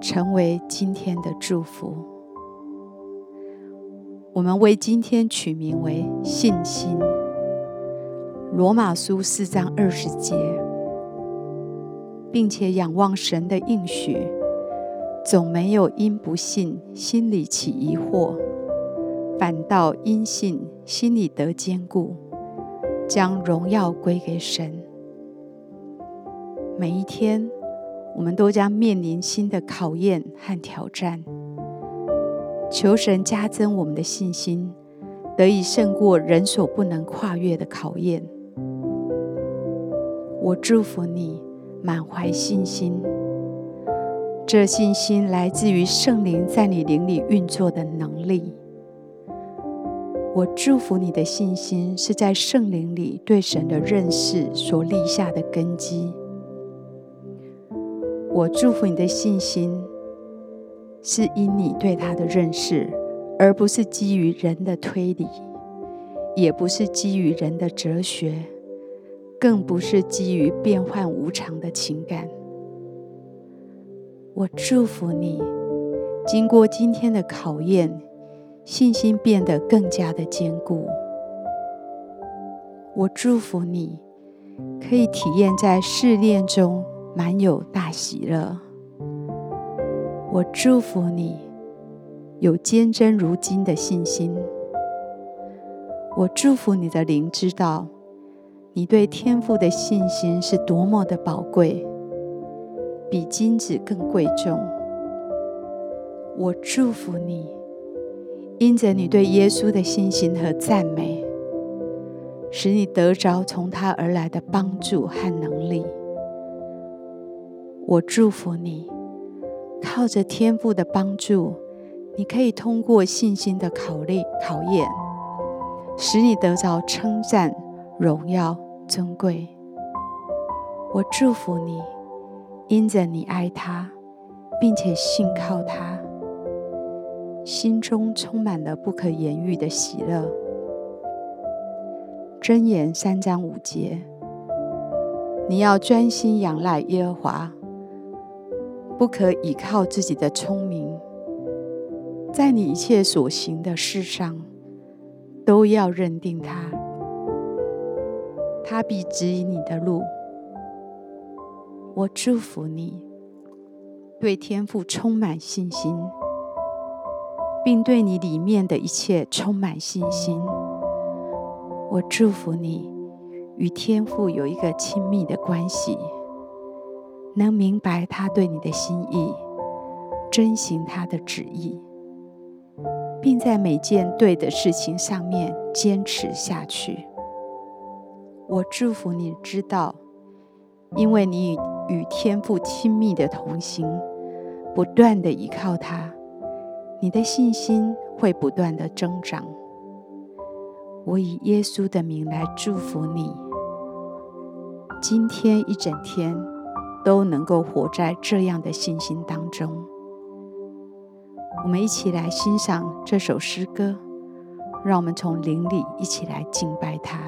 成为今天的祝福。我们为今天取名为信心。罗马书四章二十节，并且仰望神的应许，总没有因不信心里起疑惑，反倒因信心里得坚固，将荣耀归给神。每一天。我们都将面临新的考验和挑战，求神加增我们的信心，得以胜过人所不能跨越的考验。我祝福你满怀信心，这信心来自于圣灵在你灵里运作的能力。我祝福你的信心是在圣灵里对神的认识所立下的根基。我祝福你的信心，是因你对他的认识，而不是基于人的推理，也不是基于人的哲学，更不是基于变幻无常的情感。我祝福你，经过今天的考验，信心变得更加的坚固。我祝福你，可以体验在试炼中。满有大喜乐。我祝福你有坚贞如金的信心。我祝福你的灵知道，你对天父的信心是多么的宝贵，比金子更贵重。我祝福你，因着你对耶稣的信心和赞美，使你得着从他而来的帮助和能力。我祝福你，靠着天父的帮助，你可以通过信心的考验考验，使你得着称赞、荣耀、尊贵。我祝福你，因着你爱他，并且信靠他，心中充满了不可言喻的喜乐。箴言三章五节，你要专心仰赖耶和华。不可倚靠自己的聪明，在你一切所行的事上，都要认定他，他必指引你的路。我祝福你，对天父充满信心，并对你里面的一切充满信心。我祝福你，与天父有一个亲密的关系。能明白他对你的心意，遵行他的旨意，并在每件对的事情上面坚持下去。我祝福你知道，因为你与天父亲密的同行，不断的依靠他，你的信心会不断的增长。我以耶稣的名来祝福你，今天一整天。都能够活在这样的信心当中。我们一起来欣赏这首诗歌，让我们从灵里一起来敬拜他。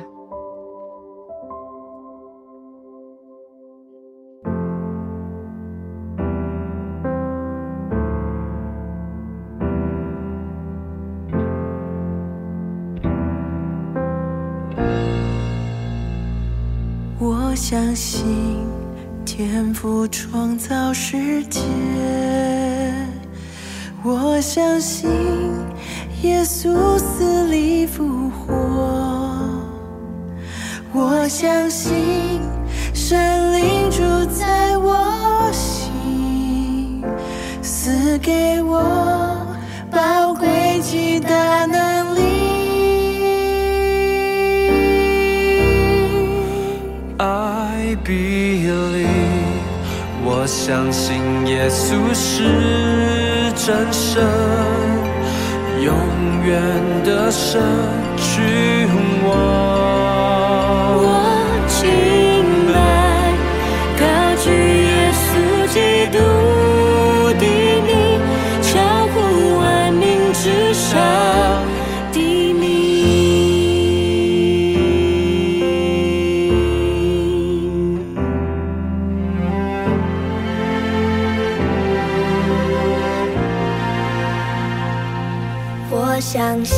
我相信。天赋创造世界，我相信耶稣死里复活，我相信神灵住在我心，赐给我我相信耶稣是真神，永远的神，君王。相信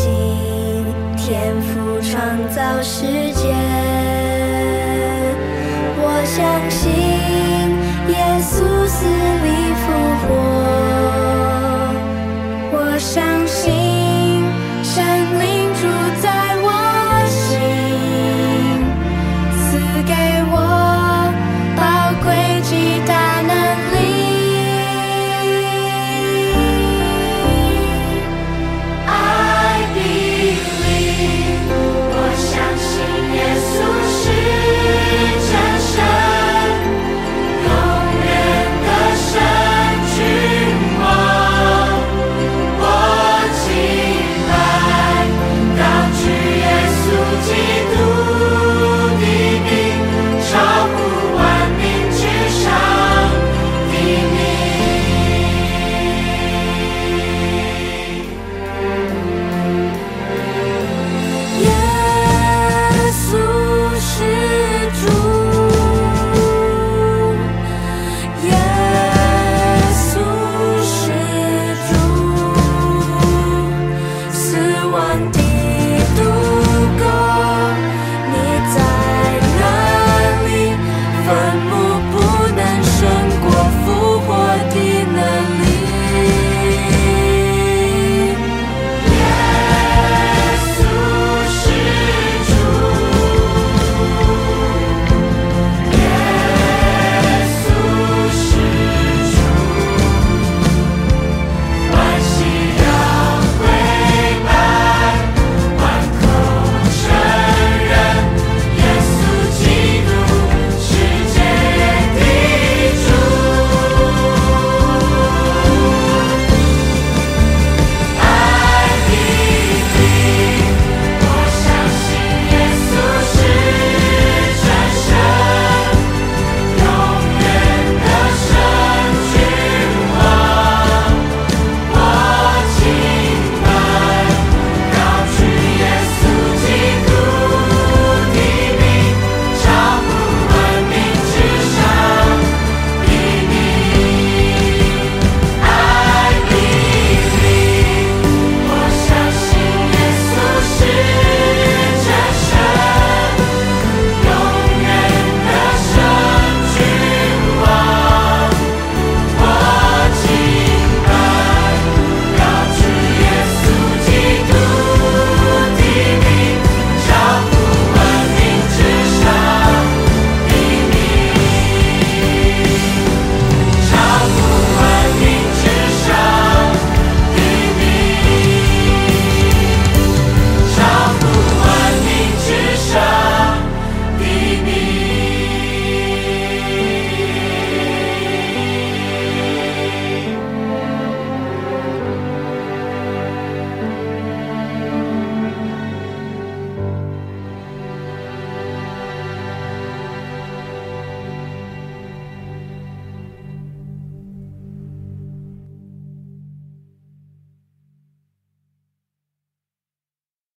天赋创造世界，我相信耶稣死里复活。